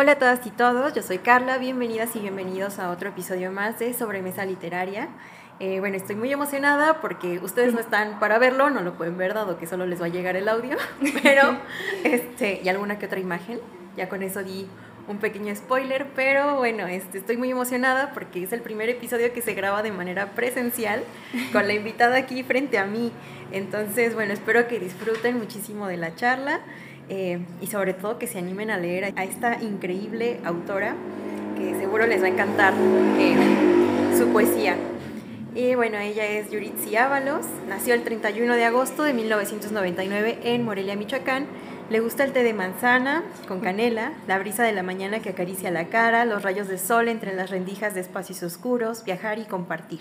Hola a todas y todos, yo soy Carla, bienvenidas y bienvenidos a otro episodio más de Sobremesa Literaria. Eh, bueno, estoy muy emocionada porque ustedes no están para verlo, no lo pueden ver dado que solo les va a llegar el audio, pero este, y alguna que otra imagen, ya con eso di un pequeño spoiler, pero bueno, este, estoy muy emocionada porque es el primer episodio que se graba de manera presencial con la invitada aquí frente a mí. Entonces, bueno, espero que disfruten muchísimo de la charla eh, y sobre todo que se animen a leer a esta increíble autora que seguro les va a encantar eh, su poesía. Y bueno, ella es Yuritsi Ábalos, nació el 31 de agosto de 1999 en Morelia, Michoacán. Le gusta el té de manzana con canela, la brisa de la mañana que acaricia la cara, los rayos de sol entre las rendijas de espacios oscuros, viajar y compartir.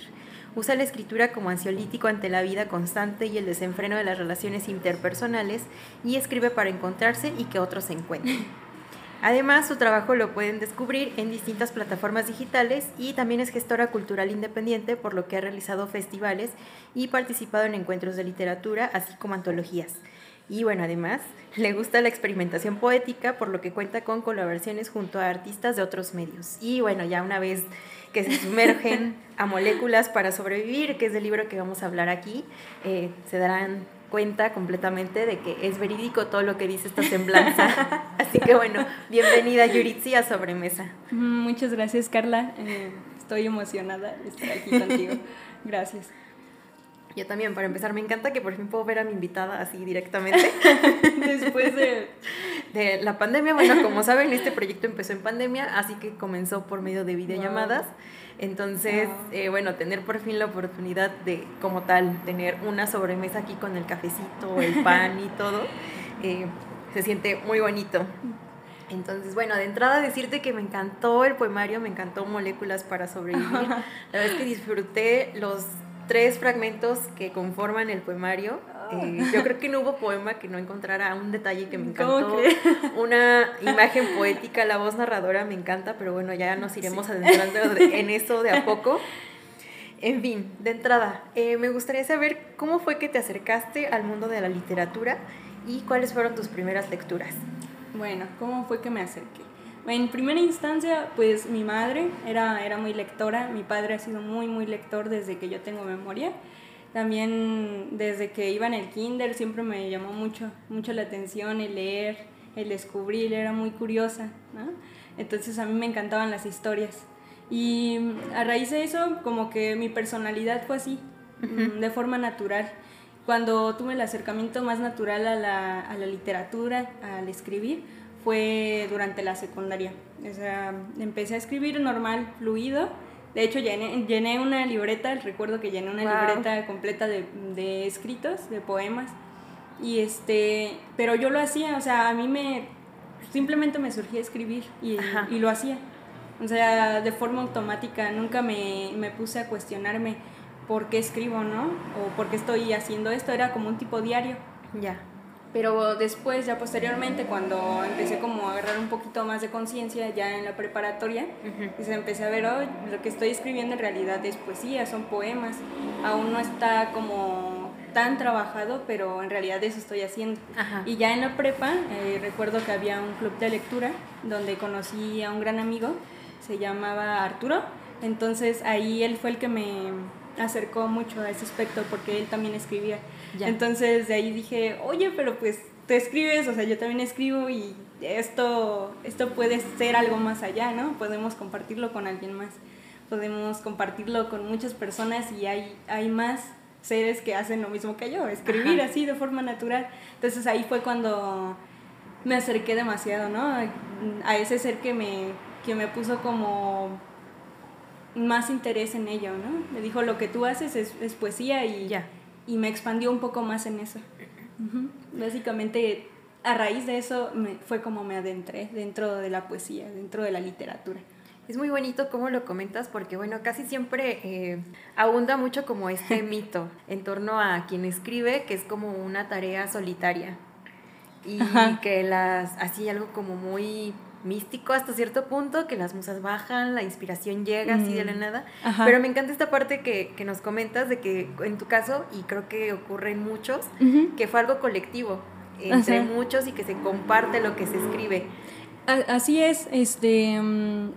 Usa la escritura como ansiolítico ante la vida constante y el desenfreno de las relaciones interpersonales y escribe para encontrarse y que otros se encuentren. Además, su trabajo lo pueden descubrir en distintas plataformas digitales y también es gestora cultural independiente, por lo que ha realizado festivales y participado en encuentros de literatura, así como antologías. Y bueno, además, le gusta la experimentación poética, por lo que cuenta con colaboraciones junto a artistas de otros medios. Y bueno, ya una vez que se sumergen a moléculas para sobrevivir, que es el libro que vamos a hablar aquí, eh, se darán cuenta completamente de que es verídico todo lo que dice esta semblanza. Así que bueno, bienvenida Yuritsi a Sobremesa. Muchas gracias Carla, eh, estoy emocionada de estar aquí contigo. Gracias. Yo también, para empezar, me encanta que por fin puedo ver a mi invitada así directamente. Después de... de... la pandemia, bueno, como saben, este proyecto empezó en pandemia, así que comenzó por medio de videollamadas. Entonces, eh, bueno, tener por fin la oportunidad de, como tal, tener una sobremesa aquí con el cafecito, el pan y todo, eh, se siente muy bonito. Entonces, bueno, de entrada decirte que me encantó el poemario, me encantó Moléculas para sobrevivir. La verdad es que disfruté los tres fragmentos que conforman el poemario. Eh, yo creo que no hubo poema que no encontrara un detalle que me encantó, una imagen poética, la voz narradora me encanta, pero bueno, ya nos iremos adentrando en eso de a poco. En fin, de entrada, eh, me gustaría saber cómo fue que te acercaste al mundo de la literatura y cuáles fueron tus primeras lecturas. Bueno, ¿cómo fue que me acerqué? En primera instancia, pues mi madre era, era muy lectora, mi padre ha sido muy, muy lector desde que yo tengo memoria. También desde que iba en el kinder siempre me llamó mucho, mucho la atención el leer, el descubrir, era muy curiosa, ¿no? Entonces a mí me encantaban las historias. Y a raíz de eso, como que mi personalidad fue así, de forma natural. Cuando tuve el acercamiento más natural a la, a la literatura, al escribir, fue durante la secundaria. O sea, empecé a escribir normal, fluido. De hecho, llené, llené una libreta, recuerdo que llené una libreta completa de, de, escritos, de poemas. Y este, pero yo lo hacía, o sea, a mí me, simplemente me surgía escribir y, y lo hacía. O sea, de forma automática, nunca me, me puse a cuestionarme por qué escribo, ¿no? O por qué estoy haciendo esto, era como un tipo diario. Ya. Pero después, ya posteriormente, cuando empecé como a agarrar un poquito más de conciencia ya en la preparatoria, pues empecé a ver, oh, lo que estoy escribiendo en realidad es poesía, son poemas. Aún no está como tan trabajado, pero en realidad eso estoy haciendo. Y ya en la prepa, eh, recuerdo que había un club de lectura donde conocí a un gran amigo, se llamaba Arturo. Entonces ahí él fue el que me acercó mucho a ese aspecto porque él también escribía. Entonces de ahí dije, oye, pero pues tú escribes, o sea, yo también escribo y esto, esto puede ser algo más allá, ¿no? Podemos compartirlo con alguien más, podemos compartirlo con muchas personas y hay, hay más seres que hacen lo mismo que yo, escribir así de forma natural. Entonces ahí fue cuando me acerqué demasiado, ¿no? A ese ser que me, que me puso como más interés en ello, ¿no? Me dijo, lo que tú haces es, es poesía y ya y me expandió un poco más en eso. Básicamente, a raíz de eso me, fue como me adentré dentro de la poesía, dentro de la literatura. Es muy bonito cómo lo comentas porque, bueno, casi siempre eh, abunda mucho como este mito en torno a quien escribe, que es como una tarea solitaria y que las, así algo como muy místico hasta cierto punto, que las musas bajan, la inspiración llega así de la mm. nada. Pero me encanta esta parte que, que, nos comentas de que en tu caso, y creo que ocurre en muchos, que fue algo colectivo entre muchos y que se comparte lo que se escribe. Así es, este, mm,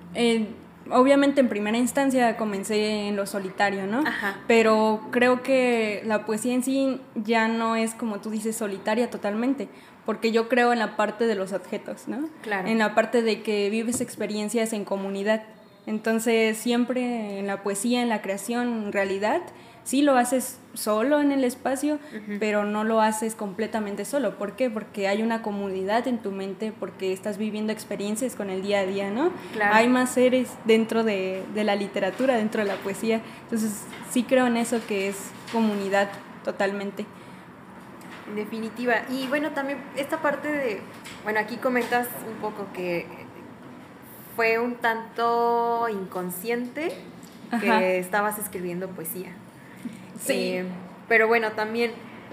obviamente en primera instancia comencé en lo solitario, ¿no? Ajá. Pero creo que la poesía en sí ya no es como tú dices solitaria totalmente, porque yo creo en la parte de los objetos, ¿no? Claro. En la parte de que vives experiencias en comunidad. Entonces siempre en la poesía, en la creación, en realidad, sí lo haces solo en el espacio, pero no lo haces completamente solo. ¿Por qué? Porque hay una comunidad en tu mente, porque estás viviendo experiencias con el día a día, ¿no? Hay más seres dentro de, de, la literatura, dentro de la poesía. Entonces, sí creo en eso que es comunidad totalmente. Definitiva. Y bueno, también esta parte de, bueno, aquí comentas un poco que fue un tanto inconsciente que estabas escribiendo poesía. Sí. Eh, pero bueno, también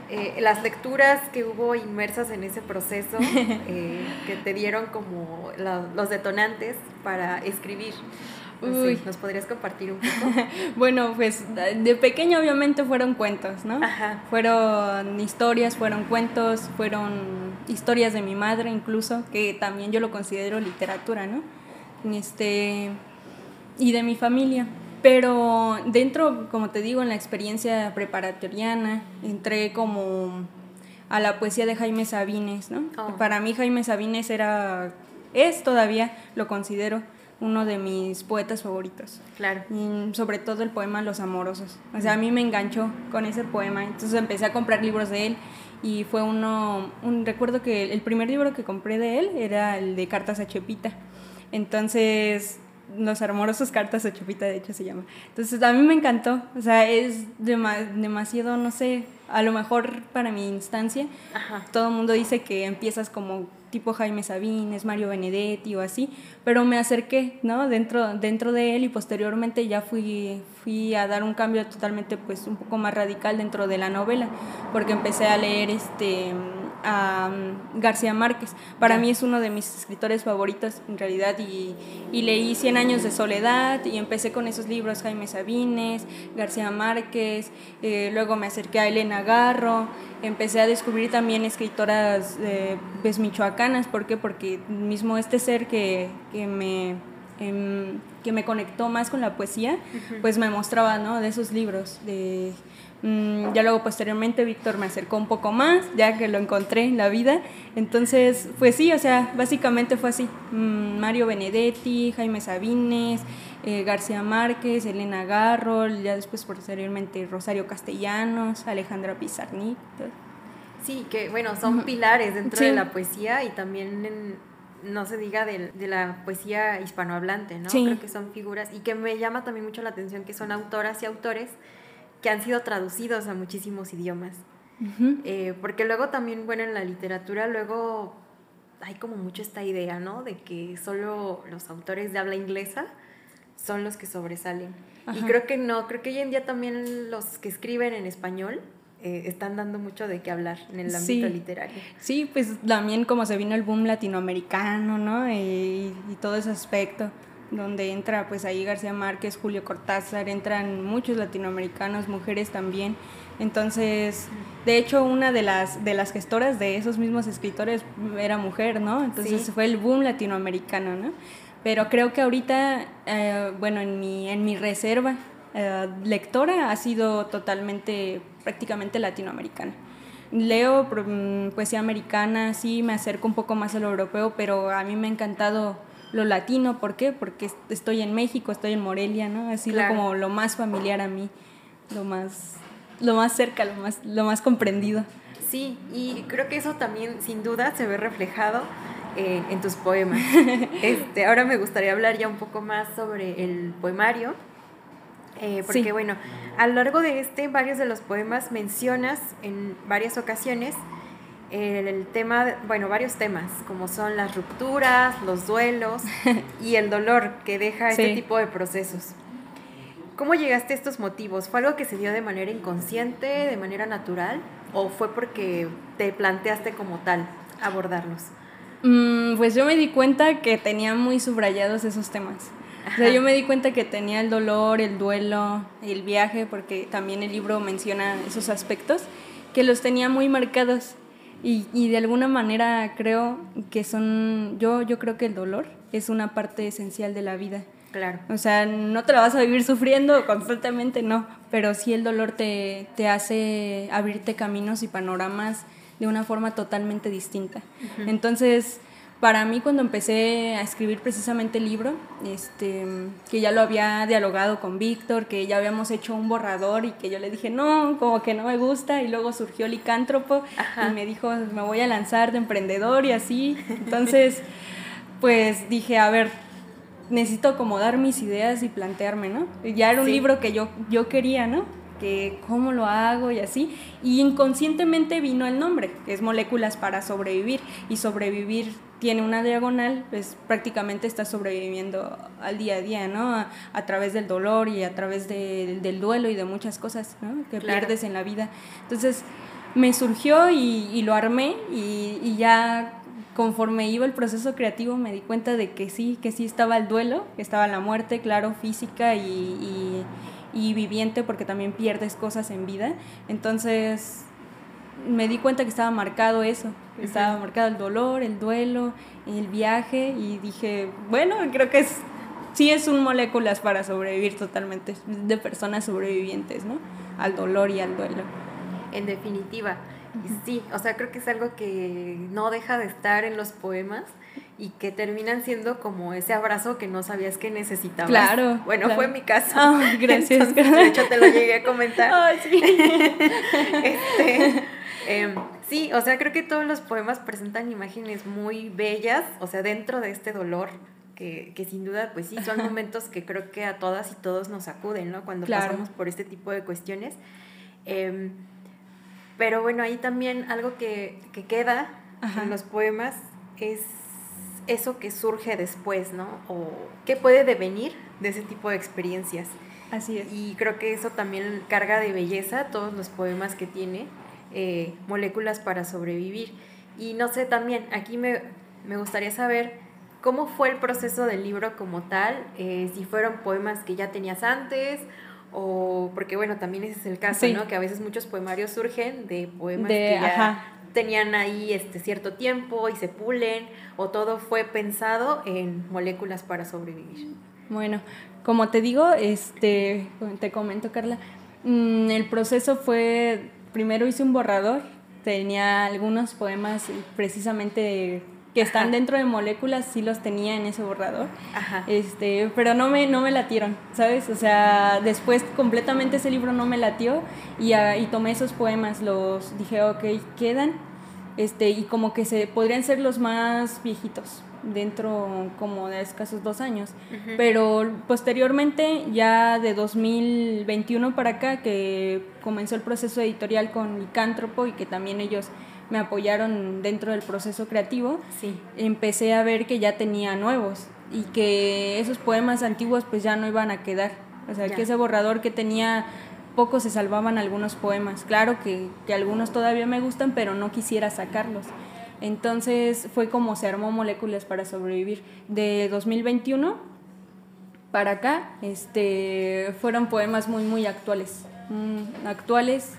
eh, las lecturas que hubo inmersas en ese proceso, eh, que te dieron como los detonantes para escribir. Uy. ¿Nos podrías compartir un poco? bueno, pues de pequeño obviamente fueron cuentos, ¿no? Ajá. Fueron historias, fueron cuentos, fueron historias de mi madre incluso, que también yo lo considero literatura, ¿no? Este, y de mi familia. Pero dentro, como te digo, en la experiencia preparatoriana, entré como a la poesía de Jaime Sabines, ¿no? Oh. Para mí Jaime Sabines era, es todavía, lo considero, uno de mis poetas favoritos. Claro. Y sobre todo el poema Los Amorosos. O sea, a mí me enganchó con ese poema. Entonces empecé a comprar libros de él y fue uno, un, recuerdo que el primer libro que compré de él era el de Cartas a Chepita. Entonces los amorosos cartas a Chupita, de hecho se llama. Entonces a mí me encantó, o sea, es demasiado, no sé, a lo mejor para mi instancia, todo el mundo dice que empiezas como tipo Jaime Sabines, Mario Benedetti o así, pero me acerqué, ¿no? Dentro, dentro de él y posteriormente ya fui, fui a dar un cambio totalmente, pues, un poco más radical dentro de la novela, porque empecé a leer este a mm, García Márquez. Para mí es uno de mis escritores favoritos en realidad y, y, leí Cien años de soledad y empecé con esos libros, Jaime Sabines, García Márquez, eh, luego me acerqué a Elena Garro, empecé a descubrir también escritoras eh, pues, michoacanas, ¿por qué? Porque mismo este ser que, que me... Em, que me conectó más con la poesía, pues me mostraba, ¿no? De esos libros, de Mm, ya luego posteriormente Víctor me acercó un poco más, ya que lo encontré en la vida. Entonces, pues sí, o sea, básicamente fue así. Mm, Mario Benedetti, Jaime Sabines, eh, García Márquez, Elena Garro, ya después posteriormente Rosario Castellanos, Alejandra Pizarnik. Sí, que bueno, son pilares dentro de la poesía y también no se diga de, de, la poesía hispanohablante, ¿no? Creo que son figuras y que me llama también mucho la atención que son autoras y autores que han sido traducidos a muchísimos idiomas. Eh, porque luego también, bueno, en la literatura luego hay como mucho esta idea, ¿no? De que solo los autores de habla inglesa son los que sobresalen. Y creo que no, creo que hoy en día también los que escriben en español eh, están dando mucho de qué hablar en el ámbito literario. Sí, pues también como se vino el boom latinoamericano, ¿no? y todo ese aspecto donde entra pues ahí García Márquez, Julio Cortázar, entran muchos latinoamericanos, mujeres también. Entonces, de hecho, una de las, de las gestoras de esos mismos escritores era mujer, ¿no? Entonces fue el boom latinoamericano, ¿no? Pero creo que ahorita, eh, bueno, en mi, en mi reserva eh, lectora ha sido totalmente, prácticamente latinoamericana. Leo mm, poesía americana, sí, me acerco un poco más a lo europeo, pero a mí me ha encantado lo latino, ¿por qué? Porque estoy en México, estoy en Morelia, ¿no? Ha sido como lo más familiar a mí, lo más, lo más cerca, lo más, lo más comprendido. Sí, y creo que eso también sin duda se ve reflejado en tus poemas. Este, ahora me gustaría hablar ya un poco más sobre el poemario, eh, porque bueno, a lo largo de este, varios de los poemas mencionas en varias ocasiones el tema, bueno, varios temas, como son las rupturas, los duelos y el dolor que deja este tipo de procesos. ¿Cómo llegaste a estos motivos? ¿Fue algo que se dio de manera inconsciente, de manera natural, o fue porque te planteaste como tal abordarlos? Mm, pues yo me di cuenta que tenía muy subrayados esos temas. O sea, yo me di cuenta que tenía el dolor, el duelo, el viaje, porque también el libro menciona esos aspectos, que los tenía muy marcados. Y, y, de alguna manera creo que son, yo, yo creo que el dolor es una parte esencial de la vida. Claro. O sea, no te la vas a vivir sufriendo constantemente, no, pero sí el dolor te, te hace abrirte caminos y panoramas de una forma totalmente distinta. Entonces, para mí cuando empecé a escribir precisamente el libro, este, que ya lo había dialogado con Víctor, que ya habíamos hecho un borrador y que yo le dije, no, como que no me gusta, y luego surgió Licántropo y me dijo, me voy a lanzar de emprendedor y así. Entonces, pues dije, a ver, necesito acomodar mis ideas y plantearme, ¿no? Ya era un libro que yo, yo quería, ¿no? que cómo lo hago y así. Y inconscientemente vino el nombre, que es moléculas para sobrevivir. Y sobrevivir tiene una diagonal, pues prácticamente está sobreviviendo al día a día, ¿no? A, través del dolor y a través del duelo y de muchas cosas, ¿no? Que pierdes en la vida. Entonces me surgió y, lo armé y, ya conforme iba el proceso creativo me di cuenta de que sí, que sí estaba el duelo, que estaba la muerte, claro, física y y viviente porque también pierdes cosas en vida. Entonces me di cuenta que estaba marcado eso, estaba marcado el dolor, el duelo, el viaje y dije, bueno, creo que es, sí es un moléculas para sobrevivir totalmente, de personas sobrevivientes, ¿no? Al dolor y al duelo. En definitiva, sí, o sea, creo que es algo que no deja de estar en los poemas y que terminan siendo como ese abrazo que no sabías que necesitabas. Claro. Bueno, fue mi caso. Oh, gracias. de hecho, te lo llegué a comentar. Oh, sí. este, em, sí, o sea, creo que todos los poemas presentan imágenes muy bellas, o sea, dentro de este dolor. Que, que sin duda, pues sí, son momentos que creo que a todas y todos nos acuden, ¿no? Cuando pasamos por este tipo de cuestiones. Eh, pero bueno, ahí también algo que, que queda en los poemas es eso que surge después, ¿no? O qué puede devenir de ese tipo de experiencias. Así es. Y creo que eso también carga de belleza todos los poemas que tiene, eh, Moléculas para sobrevivir. Y no sé, también aquí me, me, gustaría saber cómo fue el proceso del libro como tal, eh, si fueron poemas que ya tenías antes o porque bueno, también ese es el caso, ¿no? Que a veces muchos poemarios surgen de poemas que ya tenían ahí este cierto tiempo y se pulen o todo fue pensado en moléculas para sobrevivir. Bueno, como te digo, este te comento Carla, mm, el proceso fue primero hice un borrador, tenía algunos poemas precisamente que están dentro de moléculas sí los tenía en ese borrador. Este, pero no me, no me latieron, ¿sabes? O sea, después completamente ese libro no me latió y, ah, y tomé esos poemas, los dije, ok, quedan, este, y como que se podrían ser los más viejitos dentro como de escasos dos años. Pero posteriormente, ya de 2021 para acá, que comenzó el proceso editorial con Licántropo y que también ellos me apoyaron dentro del proceso creativo, sí. empecé a ver que ya tenía nuevos y que esos poemas antiguos pues ya no iban a quedar. O sea, que ese borrador que tenía poco se salvaban algunos poemas. Claro que, que, algunos todavía me gustan, pero no quisiera sacarlos. Entonces fue como se armó Moléculas para sobrevivir. De 2021 para acá, este, fueron poemas muy, muy actuales. Mm, actuales,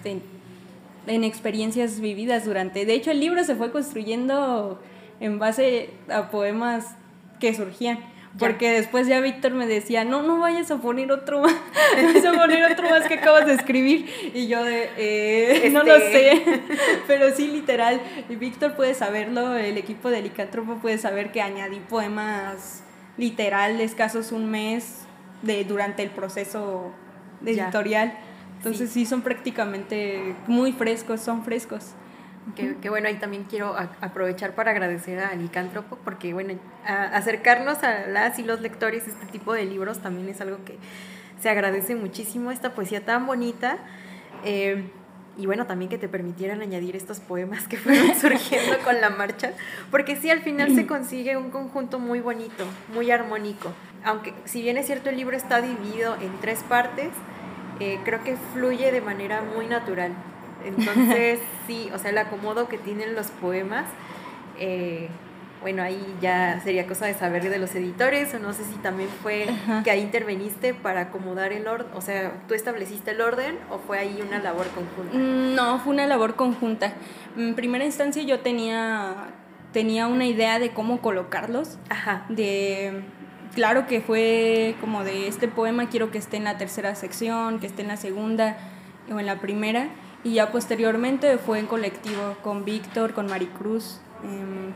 en experiencias vividas durante. De hecho, el libro se fue construyendo en base a poemas que surgían. Porque después ya Víctor me decía, no, no vayas a poner otro más, vayas a poner otro más que acabas de escribir. Y yo de, eh, no lo este. sé, pero sí, literal. Víctor puede saberlo, el equipo de Licántropo puede saber que añadí poemas literal, escasos un mes de, durante el proceso editorial. Entonces sí. son prácticamente muy frescos, son frescos. Que, bueno, ahí también quiero aprovechar para agradecer a Licántropo, porque bueno, acercarnos a las y los lectores este tipo de libros también es algo que se agradece muchísimo, esta poesía tan bonita. Eh, y bueno, también que te permitieran añadir estos poemas que fueron surgiendo con la marcha, porque sí, al final se consigue un conjunto muy bonito, muy armónico. Aunque si bien es cierto el libro está dividido en tres partes, eh, creo que fluye de manera muy natural. Entonces, sí, o sea, el acomodo que tienen los poemas, eh, bueno, ahí ya sería cosa de saber de los editores, o no sé si también fue que ahí interveniste para acomodar el orden, o sea, ¿tú estableciste el orden o fue ahí una labor conjunta? Mm, no, fue una labor conjunta. En primera instancia yo tenía, tenía una idea de cómo colocarlos, Ajá. de claro que fue como de este poema quiero que esté en la tercera sección, que esté en la segunda o en la primera. Y ya posteriormente fue en colectivo con Víctor, con Maricruz. Em,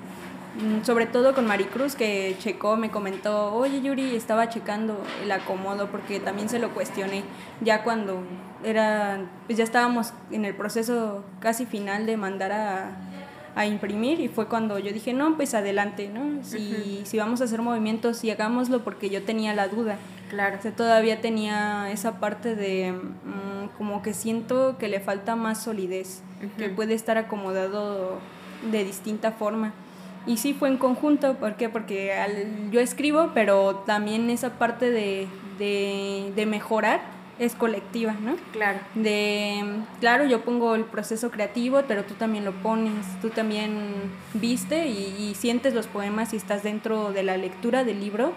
sobre todo con Maricruz que checó, me comentó, oye Yuri, estaba checando el acomodo porque también se lo cuestioné ya cuando era, pues ya estábamos en el proceso casi final de mandar a, a imprimir y fue cuando yo dije, no, pues adelante, ¿no? Si, si vamos a hacer movimientos, y hagámoslo porque yo tenía la duda. Claro. O sea, todavía tenía esa parte de mm, como que siento que le falta más solidez, que puede estar acomodado de distinta forma. Y sí fue en conjunto, ¿por qué? Porque yo escribo, pero también esa parte de, de, de mejorar es colectiva, ¿no? Claro. De, claro, yo pongo el proceso creativo, pero tú también lo pones, tú también viste y, sientes los poemas y estás dentro de la lectura del libro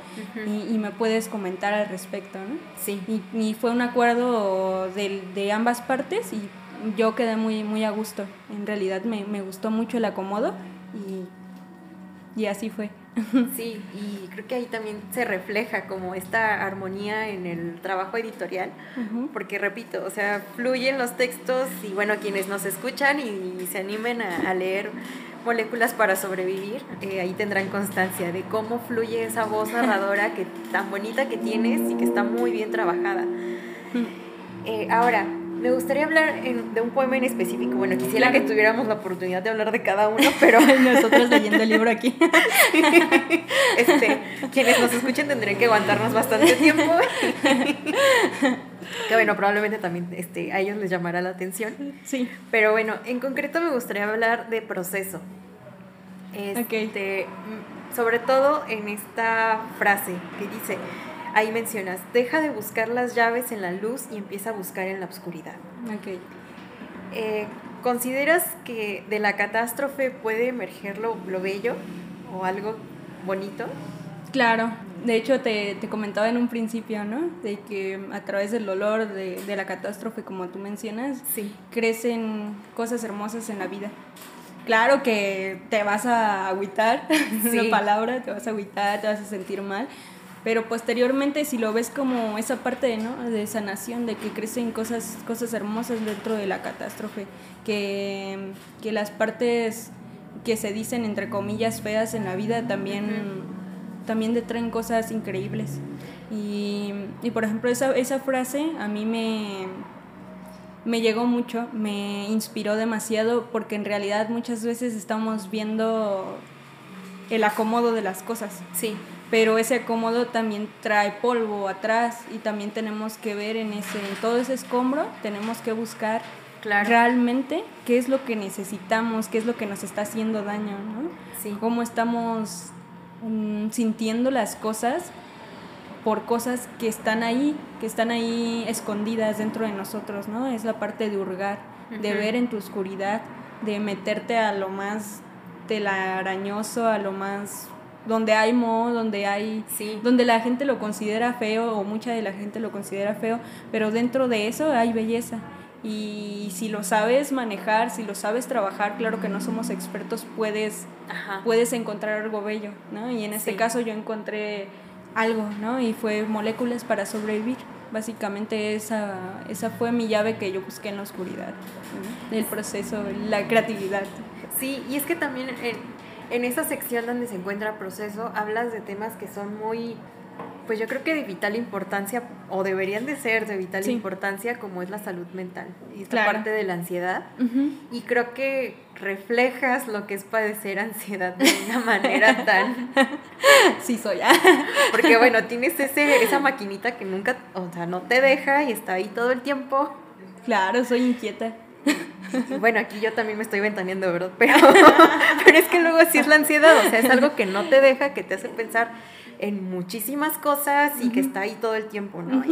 y, me puedes comentar al respecto, ¿no? Sí. Y, fue un acuerdo de, de, ambas partes y yo quedé muy, muy a gusto. En realidad me, me gustó mucho el acomodo y, y así fue. Sí, y creo que ahí también se refleja como esta armonía en el trabajo editorial, porque repito, o sea, fluyen los textos y bueno, quienes nos escuchan y, se animen a, leer Moléculas para sobrevivir, eh, ahí tendrán constancia de cómo fluye esa voz narradora que tan bonita que tienes y que está muy bien trabajada. Eh, ahora, me gustaría hablar de un poema en específico. Bueno, quisiera que tuviéramos la oportunidad de hablar de cada uno, pero... Nosotros leyendo el libro aquí. este, quienes nos escuchen tendrían que aguantarnos bastante tiempo. que bueno, probablemente también este, a ellos les llamará la atención. Sí. Pero bueno, en concreto me gustaría hablar de proceso. Este, Sobre todo en esta frase que dice ahí mencionas, deja de buscar las llaves en la luz y empieza a buscar en la oscuridad. Ok. Eh, ¿Consideras que de la catástrofe puede emerger lo, bello o algo bonito? Claro, de hecho te, te, comentaba en un principio, ¿no? De que a través del dolor de, de la catástrofe, como tú mencionas, sí. crecen cosas hermosas en la vida. Claro que te vas a agüitar, sí. la palabra, te vas a agüitar, te vas a sentir mal, pero posteriormente si lo ves como esa parte ¿no? de sanación, de que crecen cosas, cosas hermosas dentro de la catástrofe, que, que las partes que se dicen entre comillas feas en la vida también, también detraen cosas increíbles. Y, y por ejemplo esa, esa frase a mí me, me llegó mucho, me inspiró demasiado porque en realidad muchas veces estamos viendo el acomodo de las cosas. Sí pero ese acomodo también trae polvo atrás y también tenemos que ver en ese en todo ese escombro tenemos que buscar realmente qué es lo que necesitamos qué es lo que nos está haciendo daño no sí. cómo estamos mm, sintiendo las cosas por cosas que están ahí que están ahí escondidas dentro de nosotros no es la parte de hurgar de ver en tu oscuridad de meterte a lo más telarañoso a lo más donde hay moho, donde hay sí. donde la gente lo considera feo o mucha de la gente lo considera feo, pero dentro de eso hay belleza. Y si lo sabes manejar, si lo sabes trabajar, claro que no somos expertos, puedes puedes encontrar algo bello, ¿no? Y en este caso yo encontré algo, ¿no? Y fue moléculas para sobrevivir. Básicamente esa, esa fue mi llave que yo busqué en la oscuridad, el proceso, la creatividad. Sí, y es que también en esa sección donde se encuentra proceso, hablas de temas que son muy, pues yo creo que de vital importancia, o deberían de ser de vital importancia, como es la salud mental y esta parte de la ansiedad. Y creo que reflejas lo que es padecer ansiedad de una manera tan... sí, soy. Porque bueno, tienes ese, esa maquinita que nunca, o sea, no te deja y está ahí todo el tiempo. Claro, soy inquieta. bueno, aquí yo también me estoy ventaneando, ¿verdad? Pero, pero es que luego sí es la ansiedad, o sea, es algo que no te deja, que te hace pensar en muchísimas cosas y que está ahí todo el tiempo, ¿no?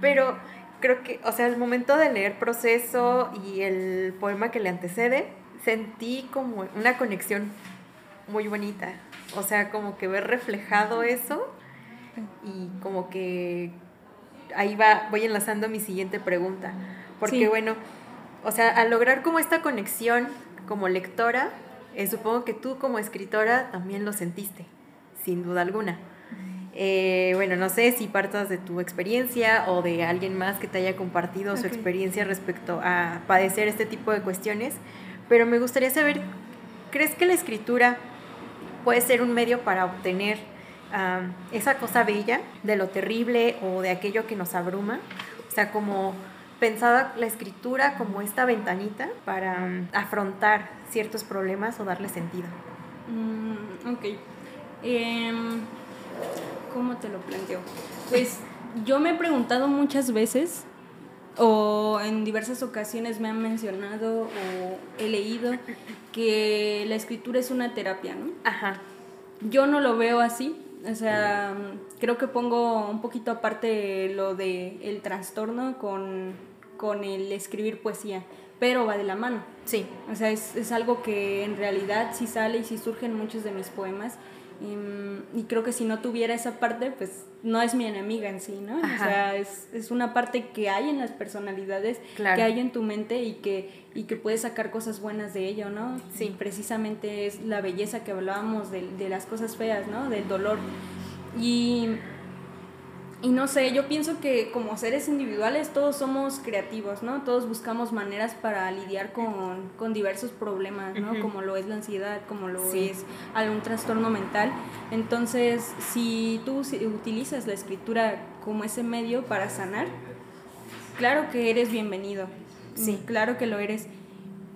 pero creo que, o sea, el momento de leer Proceso y el poema que le antecede, sentí como una conexión muy bonita. O sea, como que ver reflejado eso y como que ahí va, voy enlazando mi siguiente pregunta. Porque bueno, o sea, al lograr como esta conexión como lectora, eh, supongo que tú como escritora también lo sentiste, sin duda alguna. Eh, bueno, no sé si partas de tu experiencia o de alguien más que te haya compartido su experiencia respecto a padecer este tipo de cuestiones, pero me gustaría saber, ¿crees que la escritura puede ser un medio para obtener esa cosa bella de lo terrible o de aquello que nos abruma? O sea, como pensada la escritura como esta ventanita para um, afrontar ciertos problemas o darle sentido. Mm, ok. Em, ¿Cómo te lo planteo? Pues yo me he preguntado muchas veces o en diversas ocasiones me han mencionado o he leído que la escritura es una terapia, ¿no? Ajá. Yo no lo veo así, o sea, creo que pongo un poquito aparte lo de el trastorno con con el escribir poesía, pero va de la mano. Sí. O sea, es, es algo que en realidad sí sale y sí surgen muchos de mis poemas. Y, creo que si no tuviera esa parte, pues no es mi enemiga en sí, ¿no? O sea, es, es, una parte que hay en las personalidades, que hay en tu mente y que, y que puedes sacar cosas buenas de ello, ¿no? Sí. Precisamente es la belleza que hablábamos de, de las cosas feas, ¿no? Del dolor. Y y no sé, yo pienso que como seres individuales todos somos creativos, ¿no? Todos buscamos maneras para lidiar con, diversos problemas, ¿no? Como lo es la ansiedad, como lo es algún trastorno mental. Entonces, si tú utilizas la escritura como ese medio para sanar, claro que eres bienvenido. Sí. Claro que lo eres.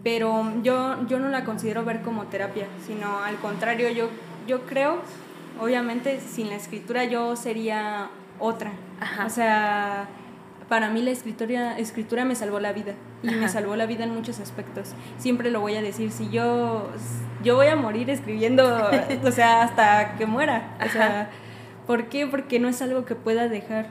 Pero yo, yo no la considero ver como terapia, sino al contrario, yo, yo creo, obviamente, sin la escritura yo sería otra. O sea, para mí la escritura, escritura me salvó la vida y me salvó la vida en muchos aspectos. Siempre lo voy a decir, si yo, yo voy a morir escribiendo, o sea, hasta que muera. O sea, ¿por qué? Porque no es algo que pueda dejar.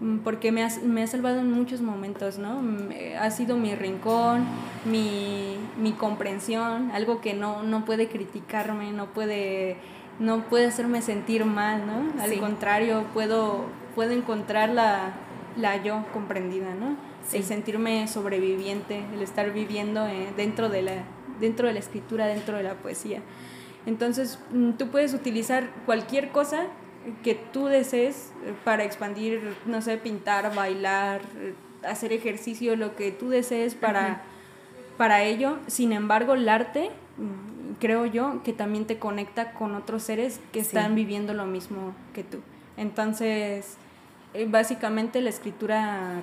Mm, porque me ha, me ha salvado en muchos momentos, ¿no? Mm, eh, ha sido mi rincón, mi, mi comprensión, algo que no, no puede criticarme, no puede no puede hacerme sentir mal, ¿no? Al contrario, puedo, puedo encontrar la, la yo comprendida, ¿no? El sentirme sobreviviente, el estar viviendo eh, dentro, de la, dentro de la escritura, dentro de la poesía. Entonces, mm, tú puedes utilizar cualquier cosa que tú desees eh, para expandir, no sé, pintar, bailar, eh, hacer ejercicio, lo que tú desees para, para ello. Sin embargo, el arte mm, creo yo que también te conecta con otros seres que están viviendo lo mismo que tú. Entonces, eh, básicamente la escritura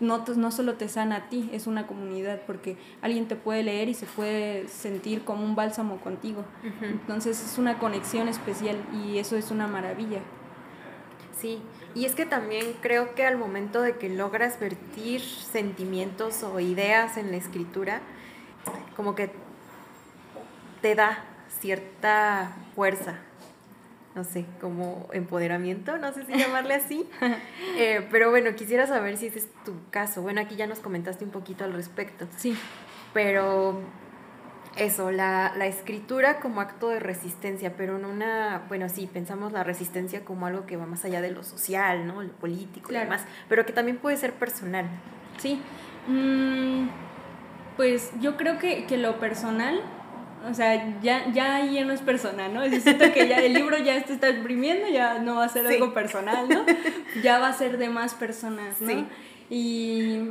no, no solo te sana a ti, es una comunidad, porque alguien te puede leer y se puede sentir como un bálsamo contigo. Entonces es una conexión especial y eso es una maravilla. Sí, y es que también creo que al momento de que logras vertir sentimientos o ideas en la escritura, como que te da cierta fuerza, no sé, como empoderamiento, no sé si llamarle así. Eh, pero bueno, quisiera saber si ese es tu caso. Bueno, aquí ya nos comentaste un poquito al respecto. Sí. Pero eso, la, la, escritura como acto de resistencia, pero en una, bueno, sí, pensamos la resistencia como algo que va más allá de lo social, ¿no? Lo político y demás, pero que también puede ser personal. Sí. Mm, pues yo creo que, que lo personal o sea, ya, ya ahí no es personal, ¿no? Es siento que ya el libro ya se está imprimiendo, ya no va a ser algo personal, ¿no? Ya va a ser de más personas, ¿no? Sí. Y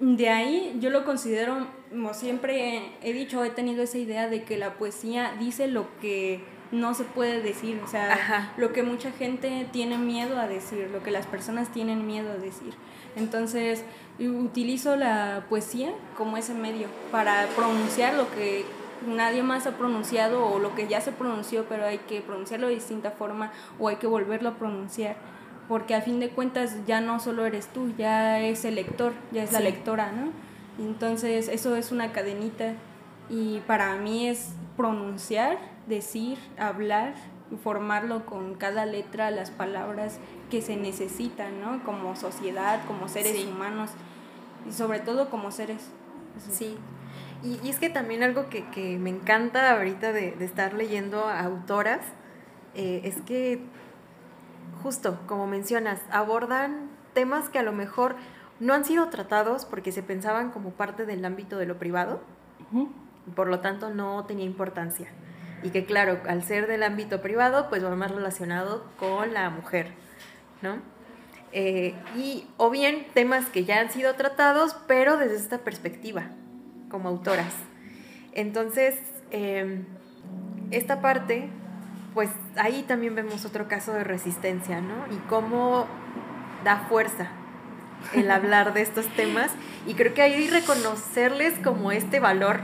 de ahí yo lo considero, como siempre he dicho, he tenido esa idea de que la poesía dice lo que no se puede decir, o sea, lo que mucha gente tiene miedo a decir, lo que las personas tienen miedo a decir. Entonces, utilizo la poesía como ese medio para pronunciar lo que nadie más ha pronunciado o lo que ya se pronunció, pero hay que pronunciarlo de distinta forma o hay que volverlo a pronunciar, porque a fin de cuentas ya no solo eres tú, ya es el lector, ya es la lectora, ¿no? Entonces eso es una cadenita y para mí es pronunciar, decir, hablar, formarlo con cada letra, las palabras que se necesitan, ¿no? Como sociedad, como seres humanos y sobre todo como seres. Sí, y, es que también algo que, me encanta ahorita de, estar leyendo a autoras eh, es que, justo como mencionas, abordan temas que a lo mejor no han sido tratados porque se pensaban como parte del ámbito de lo privado, por lo tanto no tenía importancia. Y que claro, al ser del ámbito privado, pues va más relacionado con la mujer, ¿no? Eh, y o bien temas que ya han sido tratados, pero desde esta perspectiva, como autoras. Entonces, em, esta parte, pues ahí también vemos otro caso de resistencia, ¿no? Y cómo da fuerza el hablar de estos temas. Y creo que ahí reconocerles como este valor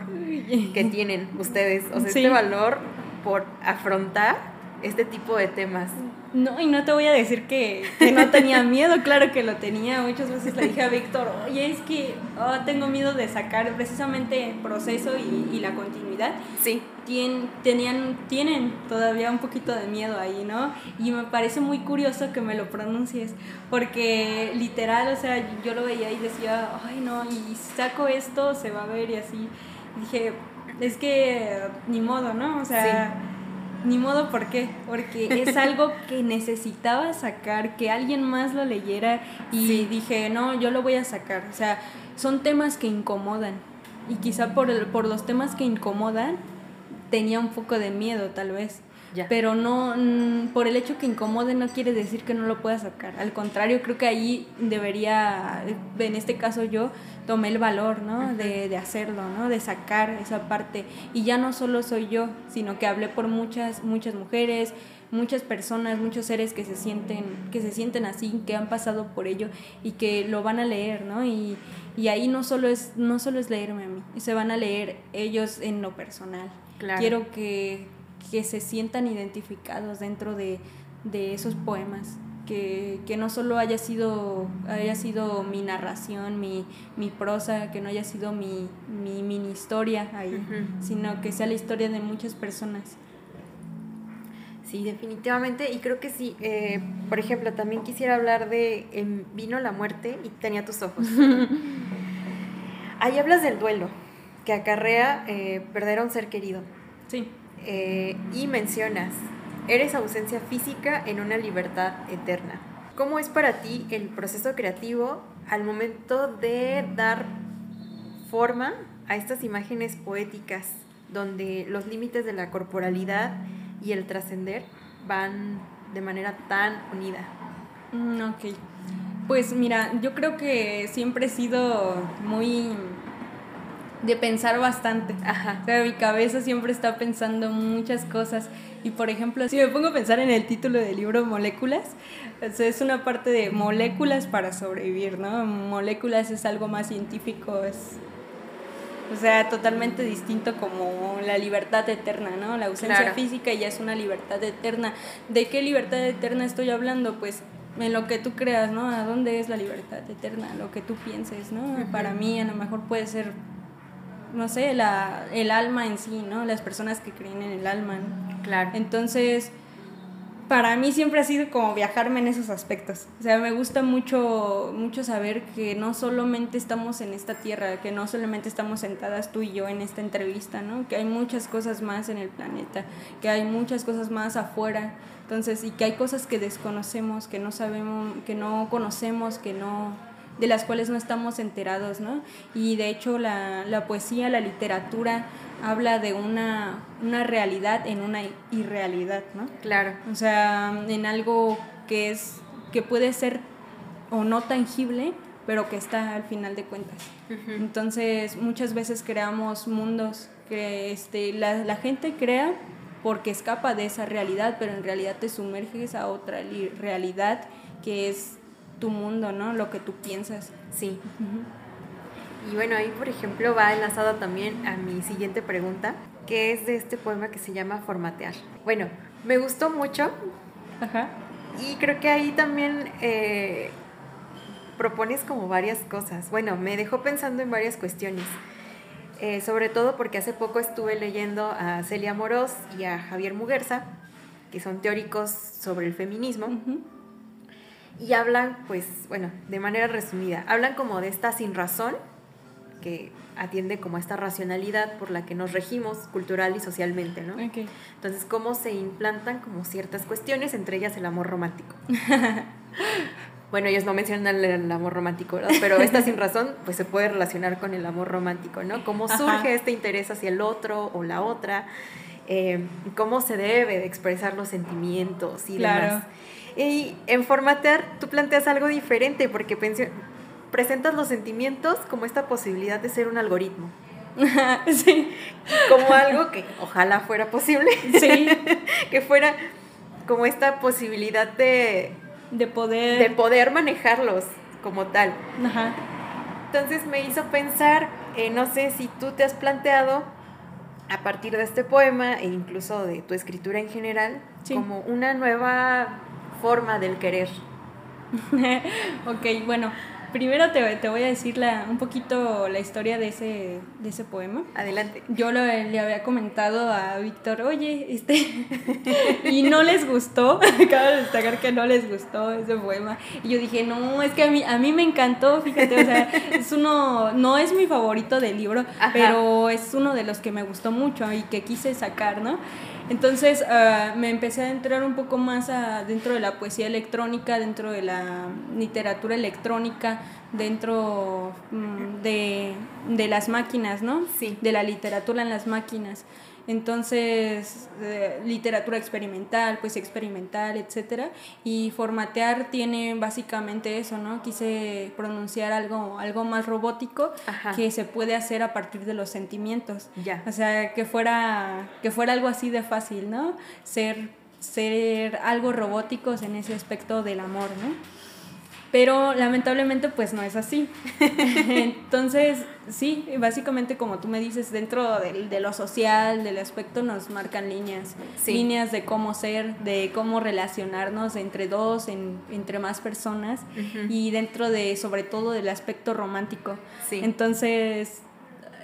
que tienen ustedes, o sea, este valor por afrontar este tipo de temas. No, y no te voy a decir que, no tenía miedo, claro que lo tenía. Muchas veces le dije a Víctor, oye, es que oh, tengo miedo de sacar precisamente el proceso y, la continuidad. Sí. tenían, tienen todavía un poquito de miedo ahí, ¿no? Y me parece muy curioso que me lo pronuncies, porque literal, o sea, yo lo veía y decía, ay, no, y saco esto, se va a ver y así. dije, es que ni modo, ¿no? O sea ni modo, ¿por qué? Porque es algo que necesitaba sacar, que alguien más lo leyera y dije, no, yo lo voy a sacar. O sea, son temas que incomodan y quizá por, el, por los temas que incomodan tenía un poco de miedo tal vez. Pero no, por el hecho que incomode no quiere decir que no lo pueda sacar. Al contrario, creo que ahí debería, en este caso yo, tomé el valor, ¿no? De, de, hacerlo, ¿no? De sacar esa parte. Y ya no solo soy yo, sino que hablé por muchas, muchas mujeres, muchas personas, muchos seres que se sienten, que se sienten así, que han pasado por ello y que lo van a leer, ¿no? Y, y ahí no solo es, no solo es leerme a mí, se van a leer ellos en lo personal. Quiero que que se sientan identificados dentro de, esos poemas. Que, no solo haya sido, haya sido mi narración, mi, prosa, que no haya sido mi, mini historia ahí, sino que sea la historia de muchas personas. Sí, definitivamente, y creo que sí. Eh, por ejemplo, también quisiera hablar de Vino la muerte y tenía tus ojos. Ahí hablas del duelo que acarrea eh, perder a un ser querido. Sí. Eh, y mencionas, eres ausencia física en una libertad eterna. ¿Cómo es para ti el proceso creativo al momento de dar forma a estas imágenes poéticas donde los límites de la corporalidad y el trascender van de manera tan unida? Mm, ok. Pues mira, yo creo que siempre he sido muy de pensar bastante. Ajá. O sea, mi cabeza siempre está pensando muchas cosas. Y por ejemplo, si me pongo a pensar en el título del libro Moléculas, es una parte de moléculas para sobrevivir, ¿no? Moléculas es algo más científico, es. O sea, totalmente distinto como la libertad eterna, ¿no? La ausencia física ya es una libertad eterna. ¿De qué libertad eterna estoy hablando? Pues en lo que tú creas, ¿no? ¿A dónde es la libertad eterna? Lo que tú pienses, ¿no? Para mí a lo mejor puede ser no sé, la, el alma en sí, ¿no? Las personas que creen en el alma, Claro. Entonces, para mí siempre ha sido como viajarme en esos aspectos. O sea, me gusta mucho, mucho saber que no solamente estamos en esta tierra, que no solamente estamos sentadas tú y yo en esta entrevista, ¿no? Que hay muchas cosas más en el planeta, que hay muchas cosas más afuera. Entonces, y que hay cosas que desconocemos, que no sabemos, que no conocemos, que no de las cuales no estamos enterados, ¿no? Y de hecho la, la poesía, la literatura habla de una, una, realidad en una irrealidad, ¿no? Claro. O sea, en algo que es, que puede ser o no tangible, pero que está al final de cuentas. Entonces, muchas veces creamos mundos que este, la, la gente crea porque escapa de esa realidad, pero en realidad te sumerges a otra realidad que es tu mundo, ¿no? Lo que tú piensas. Sí. Y bueno, ahí por ejemplo va enlazado también a mi siguiente pregunta, que es de este poema que se llama Formatear. Bueno, me gustó mucho. Ajá. Y creo que ahí también eh, propones como varias cosas. Bueno, me dejó pensando en varias cuestiones. Eh, sobre todo porque hace poco estuve leyendo a Celia Moros y a Javier Muguerza, que son teóricos sobre el feminismo y hablan, pues, bueno, de manera resumida, hablan como de esta sin razón que atiende como a esta racionalidad por la que nos regimos cultural y socialmente, ¿no? Entonces, cómo se implantan como ciertas cuestiones, entre ellas el amor romántico. bueno, ellos no mencionan el, amor romántico, ¿verdad? Pero esta sin razón, pues se puede relacionar con el amor romántico, ¿no? Cómo surge este interés hacia el otro o la otra, eh, cómo se debe de expresar los sentimientos y demás. Y en Formatear tú planteas algo diferente porque presentas los sentimientos como esta posibilidad de ser un algoritmo. sí. Como algo que ojalá fuera posible. Sí. que fuera como esta posibilidad de... De poder... De poder manejarlos como tal. Ajá. Entonces me hizo pensar, eh, no sé si tú te has planteado a partir de este poema e incluso de tu escritura en general, como una nueva forma del querer. ok, bueno, primero te, te, voy a decir la, un poquito la historia de ese, de ese poema. Adelante. Yo lo, le había comentado a Víctor, oye, este, y no les gustó, acabo de destacar que no les gustó ese poema. Y yo dije, no, es que a mí, a mí me encantó, fíjate, o sea, es uno, no es mi favorito del libro, pero es uno de los que me gustó mucho y que quise sacar, ¿no? Entonces ah, me empecé a entrar un poco más dentro de la poesía electrónica, dentro de la literatura electrónica, dentro mm, de, de, las máquinas, ¿no? Sí. De la literatura en las máquinas. Entonces, eh, literatura experimental, pues experimental, etcétera. Y formatear tiene básicamente eso, ¿no? Quise pronunciar algo, algo más robótico que se puede hacer a partir de los sentimientos. Ya. O sea, que fuera, que fuera algo así de fácil, ¿no? Ser, ser algo robóticos en ese aspecto del amor, ¿no? Pero lamentablemente pues no es así. Entonces, sí, básicamente como tú me dices, dentro de, lo social, del aspecto nos marcan líneas. Líneas de cómo ser, de cómo relacionarnos entre dos, entre más personas y dentro de, sobre todo, del aspecto romántico. Entonces,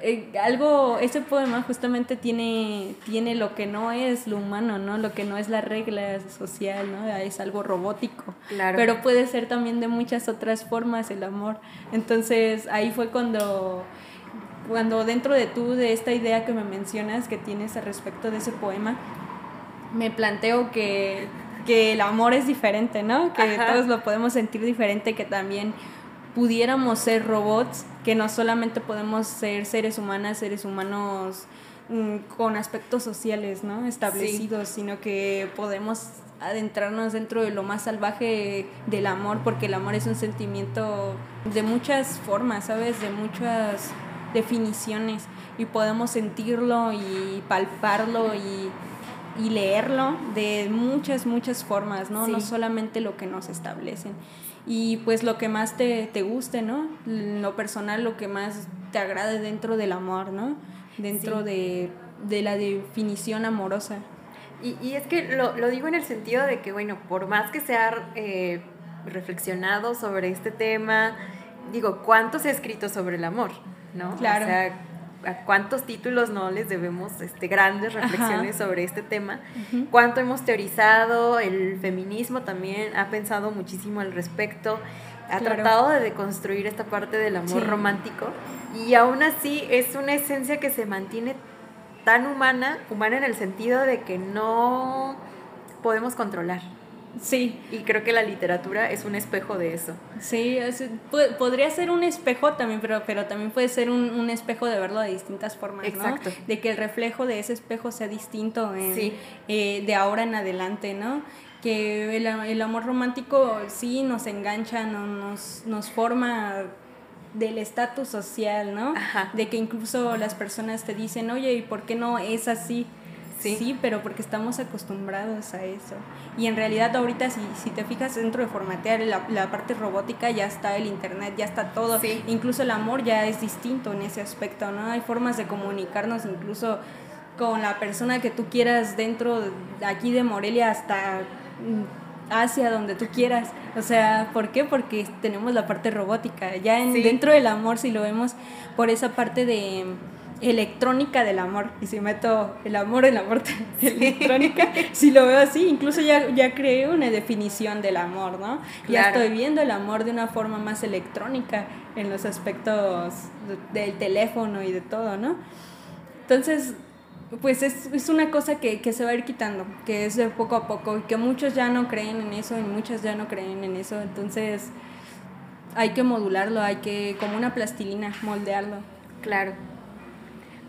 eh, algo, ese poema justamente tiene, tiene lo que no es lo humano, ¿no? Lo que no es la regla social, ¿no? Es algo robótico. Claro. Pero puede ser también de muchas otras formas el amor. Entonces ahí fue cuando, cuando dentro de tú, de esta idea que me mencionas, que tienes al respecto de ese poema, me planteo que, que el amor es diferente, ¿no? Que todos lo podemos sentir diferente, que también pudiéramos ser robots, que no solamente podemos ser seres humanas, seres humanos mm, con aspectos sociales, ¿no? Establecidos, sino que podemos adentrarnos dentro de lo más salvaje del amor, porque el amor es un sentimiento de muchas formas, ¿sabes? De muchas definiciones y podemos sentirlo y palparlo y, y leerlo de muchas, muchas formas, ¿no? No solamente lo que nos establecen y pues lo que más te, te guste, ¿no? Lo personal, lo que más te agrade dentro del amor, ¿no? Dentro de, la definición amorosa. Y, y es que lo, lo, digo en el sentido de que, bueno, por más que se ha eh, reflexionado sobre este tema, digo, ¿cuánto se ha escrito sobre el amor? ¿No? Claro. O sea, a cuántos títulos no les debemos este, grandes reflexiones sobre este tema, cuánto hemos teorizado, el feminismo también ha pensado muchísimo al respecto, ha tratado de deconstruir esta parte del amor romántico y aún así es una esencia que se mantiene tan humana, humana en el sentido de que no podemos controlar. Sí. Y creo que la literatura es un espejo de eso. Sí, podría ser un espejo también, pero, pero también puede ser un, espejo de verlo de distintas formas, Exacto. De que el reflejo de ese espejo sea distinto eh, de ahora en adelante, ¿no? Que el, amor romántico sí nos engancha, nos, nos forma del estatus social, ¿no? De que incluso las personas te dicen, oye, ¿y por qué no es así? Sí. pero porque estamos acostumbrados a eso. Y en realidad ahorita si, si te fijas dentro de formatear la, parte robótica ya está el internet, ya está todo. Incluso el amor ya es distinto en ese aspecto, ¿no? Hay formas de comunicarnos incluso con la persona que tú quieras dentro de aquí de Morelia hasta hacia donde tú quieras. O sea, ¿por qué? Porque tenemos la parte robótica. Ya en, dentro del amor, si lo vemos por esa parte de electrónica del amor. Y si meto el amor en la parte electrónica, si lo veo así, incluso ya, ya creé una definición del amor, ¿no? Ya estoy viendo el amor de una forma más electrónica en los aspectos del teléfono y de todo, ¿no? Entonces, pues es, es una cosa que, que, se va a ir quitando, que es de poco a poco, y que muchos ya no creen en eso y muchas ya no creen en eso, entonces hay que modularlo, hay que, como una plastilina, moldearlo. Claro.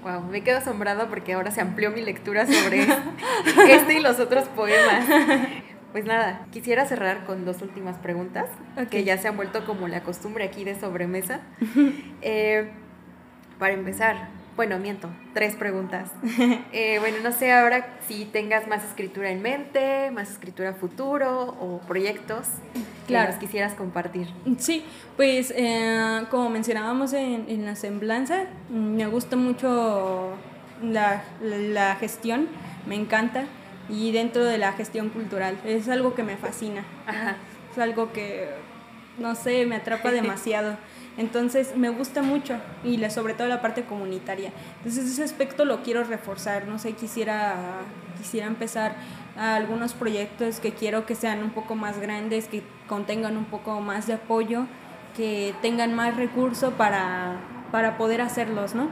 Wow, me quedo asombrada porque ahora se amplió mi lectura sobre este y los otros poemas. Pues nada, quisiera cerrar con dos últimas preguntas, que ya se han vuelto como la costumbre aquí de sobremesa. Eh, para empezar, bueno, miento, tres preguntas. Eh, bueno, no sé ahora si tengas más escritura en mente, más escritura futuro o proyectos que nos quisieras compartir. Sí, pues eh, como mencionábamos en, la semblanza, me gusta mucho la, la, gestión, me encanta, y dentro de la gestión cultural, es algo que me fascina, es algo que, no sé, me atrapa demasiado. Entonces me gusta mucho y sobre todo la parte comunitaria. Entonces ese aspecto lo quiero reforzar, no sé, quisiera, quisiera empezar a algunos proyectos que quiero que sean un poco más grandes, que contengan un poco más de apoyo, que tengan más recursos para, para poder hacerlos, ¿no?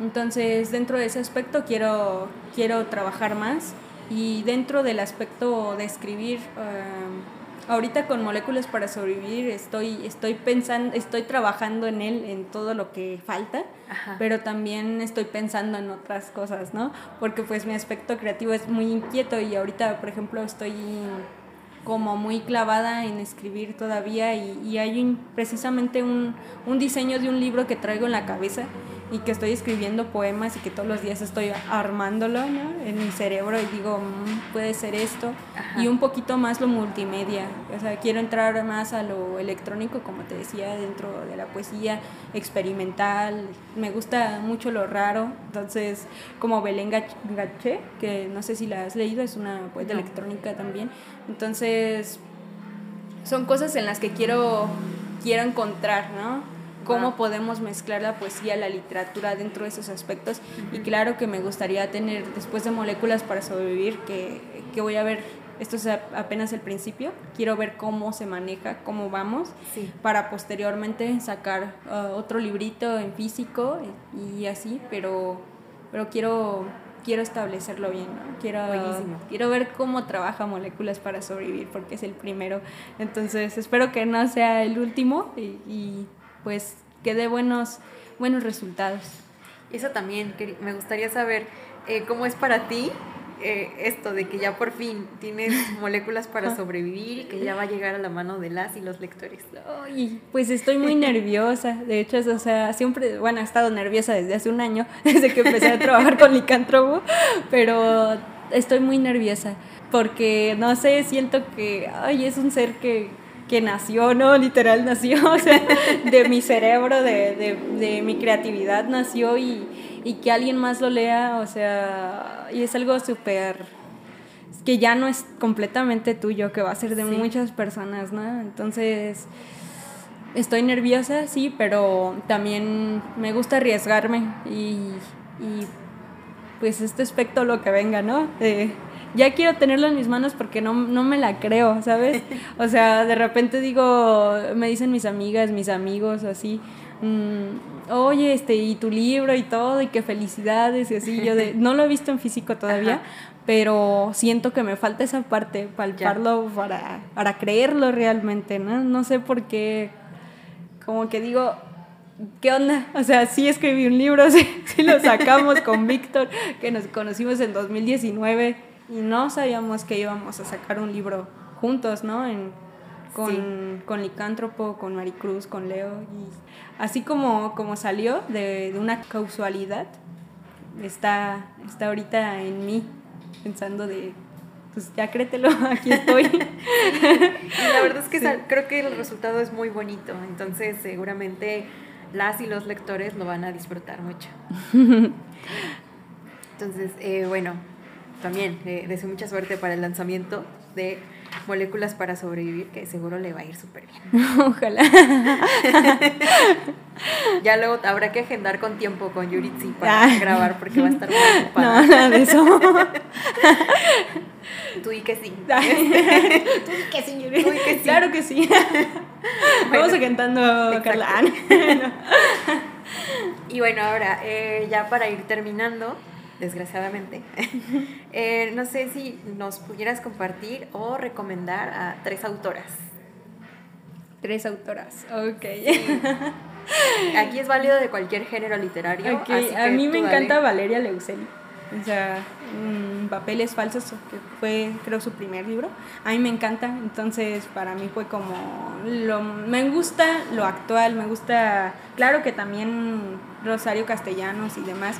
Entonces dentro de ese aspecto quiero, quiero trabajar más y dentro del aspecto de escribir... Eh, ahorita con moléculas para sobrevivir estoy, estoy pensando, estoy trabajando en él, en todo lo que falta, pero también estoy pensando en otras cosas, ¿no? Porque pues mi aspecto creativo es muy inquieto y ahorita, por ejemplo, estoy como muy clavada en escribir todavía y, y hay precisamente un, un diseño de un libro que traigo en la cabeza y que estoy escribiendo poemas y que todos los días estoy armándolo en mi cerebro y digo, mm, puede ser esto. Y un poquito más lo multimedia. O sea, quiero entrar más a lo electrónico, como te decía, dentro de la poesía experimental. Me gusta mucho lo raro. Entonces, como Belén Gaché, que no sé si la has leído, es una poeta electrónica también. Entonces, son cosas en las que quiero, quiero encontrar, ¿no? Cómo podemos mezclar la poesía, la literatura dentro de esos aspectos. Y claro que me gustaría tener, después de Moléculas para Sobrevivir, que, que voy a ver, esto es apenas el principio, quiero ver cómo se maneja, cómo vamos, para posteriormente sacar uh, otro librito en físico y, así, pero, pero quiero quiero establecerlo bien, quiero, quiero ver cómo trabaja Moléculas para sobrevivir, porque es el primero. Entonces, espero que no sea el último y pues que dé buenos, buenos resultados. Eso también, me gustaría saber eh, cómo es para ti eh, esto de que ya por fin tienes moléculas para sobrevivir y que ya va a llegar a la mano de las y los lectores. Ay, pues estoy muy nerviosa. De hecho, o sea, siempre, bueno, he estado nerviosa desde hace un año, desde que empecé a trabajar con Licántropo, pero estoy muy nerviosa porque, no sé, siento que, ay, es un ser que, que nació, ¿no? Literal nació, o sea, de mi cerebro, de, mi creatividad nació y, que alguien más lo lea, o sea, y es algo súper que ya no es completamente tuyo, que va a ser de muchas personas, ¿no? Entonces, estoy nerviosa, sí, pero también me gusta arriesgarme y, y pues este aspecto lo que venga, ¿no? Ya quiero tenerlo en mis manos porque no, no me la creo, ¿sabes? O sea, de repente digo, me dicen mis amigas, mis amigos, así, mm, oye, este, y tu libro y todo, y qué felicidades, y así, yo de, no lo he visto en físico todavía, pero siento que me falta esa parte, palparlo para, para creerlo realmente, ¿no? No sé por qué, como que digo, ¿qué onda? O sea, sí escribí un libro, sí, sí lo sacamos con Víctor, que nos conocimos en 2019 y no sabíamos que íbamos a sacar un libro juntos, ¿no? En, con, con Licántropo, con Maricruz, con Leo. Y así como, como salió de, una causalidad, está, está ahorita en mí, pensando de, pues ya créetelo, aquí estoy. y la verdad es que creo que el resultado es muy bonito, entonces seguramente las y los lectores lo van a disfrutar mucho. Entonces, eh, bueno, también le deseo mucha suerte para el lanzamiento de Moléculas para sobrevivir, que seguro le va a ir súper bien. Ojalá. ya luego habrá que agendar con tiempo con Yuritsi para grabar porque va a estar muy ocupada. No, nada de eso. Tú y que sí. Tú y que sí, Yuritsi. Tú y que sí. Claro que sí. Vamos cantando, Carla. y bueno, ahora, eh, ya para ir terminando, desgraciadamente, eh, no sé si nos pudieras compartir o recomendar a tres autoras. Tres autoras, ok. Aquí es válido de cualquier género literario. Okay. a mí me encanta Valeria Leuseli. O sea, mm, Papeles Falsos, que fue creo su primer libro. A mí me encanta, entonces para mí fue como, lo, me gusta lo actual, me gusta, claro que también Rosario Castellanos y demás,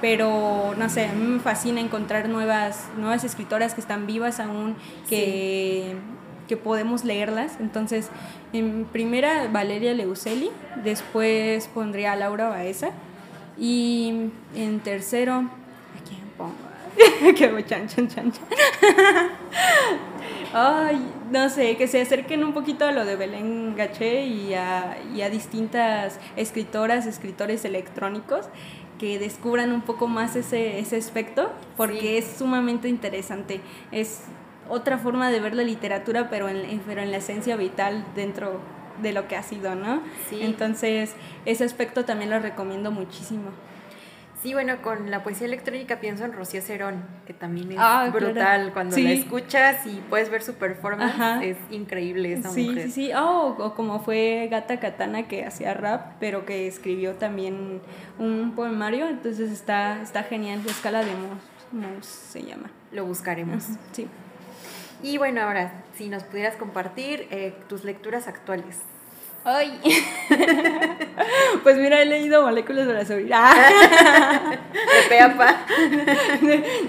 pero no sé, a mí me fascina encontrar nuevas, nuevas escritoras que están vivas aún, que, que podemos leerlas. Entonces, en primera Valeria Leuseli, después pondría a Laura Baeza y en tercero, ¿a quién pongo? que chan, chan, chan, chan. Ay, no sé, que se acerquen un poquito a lo de Belén Gaché y a, y a distintas escritoras, escritores electrónicos que descubran un poco más ese, ese aspecto, porque es sumamente interesante. Es otra forma de ver la literatura, pero en, pero en la esencia vital dentro de lo que ha sido, ¿no? Sí. Entonces, ese aspecto también lo recomiendo muchísimo. Sí, bueno, con la poesía electrónica pienso en Rocío Cerón, que también es ah, brutal. Cuando la escuchas y puedes ver su performance, es increíble esa sí, mujer. Sí, sí, oh, o como fue Gata Katana que hacía rap, pero que escribió también un poemario, entonces está, está genial. La escala de Mos, se llama. Lo buscaremos. Sí. Y bueno, ahora, si nos pudieras compartir eh, tus lecturas actuales. Ay. pues mira, he leído Moléculas de la Seguridad. de peapa.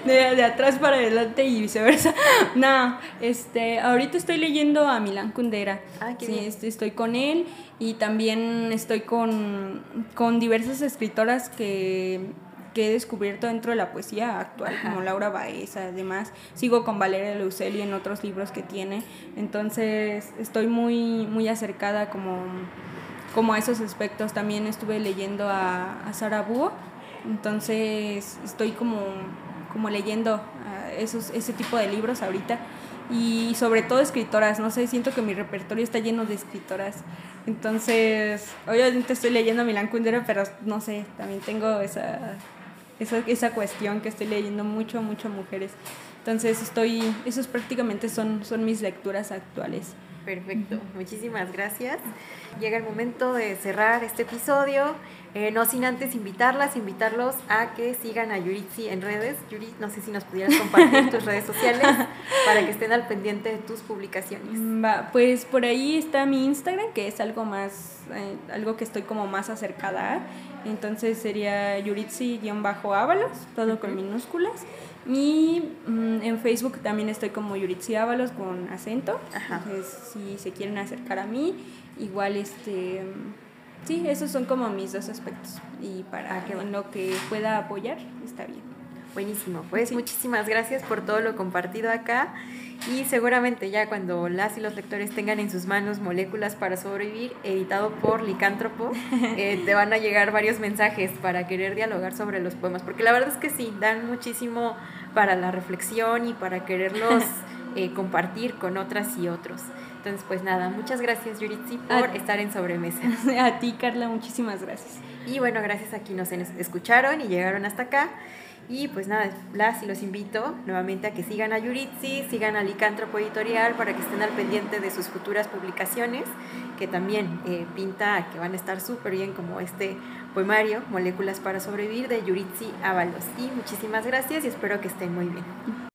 De, de, atrás para adelante y viceversa. No, este, ahorita estoy leyendo a Milán Kundera. Ah, sí, estoy, estoy con él y también estoy con, con diversas escritoras que que he descubierto dentro de la poesía actual, como Laura Baeza, además. Sigo con Valeria Luceli en otros libros que tiene. Entonces, estoy muy, muy acercada como, como a esos aspectos. También estuve leyendo a, a Sara Búho. Entonces, estoy como, como leyendo ah, esos, ese tipo de libros ahorita. Y sobre todo escritoras, no sé, siento que mi repertorio está lleno de escritoras. Entonces, obviamente estoy leyendo a Milán Kundera, pero no sé, también tengo esa esa, esa cuestión que estoy leyendo mucho, mucho mujeres. Entonces estoy, esos prácticamente son, son mis lecturas actuales. Perfecto, muchísimas gracias. Llega el momento de cerrar este episodio, eh, no sin antes invitarlas, invitarlos a que sigan a Yuritsi en redes. Yuri, no sé si nos pudieras compartir tus redes sociales para que estén al pendiente de tus publicaciones. Mm, va, pues por ahí está mi Instagram, que es algo más, eh, algo que estoy como más acercada a. Entonces sería Yuritsi-Ábalos, todo con minúsculas. Y mm, en Facebook también estoy como Yuritsi Ábalos con acento. Entonces, si se quieren acercar a mí, igual este. Sí, esos son como mis dos aspectos. Y para que lo que pueda apoyar, está bien. Buenísimo. Pues muchísimas gracias por todo lo compartido acá. Y seguramente ya cuando las y los lectores tengan en sus manos Moléculas para sobrevivir, editado por Licántropo, eh, te van a llegar varios mensajes para querer dialogar sobre los poemas, porque la verdad es que sí, dan muchísimo para la reflexión y para quererlos eh, compartir con otras y otros. Entonces, pues nada, muchas gracias Yuritsi por estar en Sobremesa. A ti, Carla, muchísimas gracias. Y bueno, gracias a quienes nos escucharon y llegaron hasta acá. Y pues nada, las y los invito nuevamente a que sigan a Yuritsi, sigan a Licántropo Editorial para que estén al pendiente de sus futuras publicaciones, que también eh, pinta que van a estar súper bien como este poemario, Moléculas para Sobrevivir, de Yuritsi Ábalos. Y muchísimas gracias y espero que estén muy bien.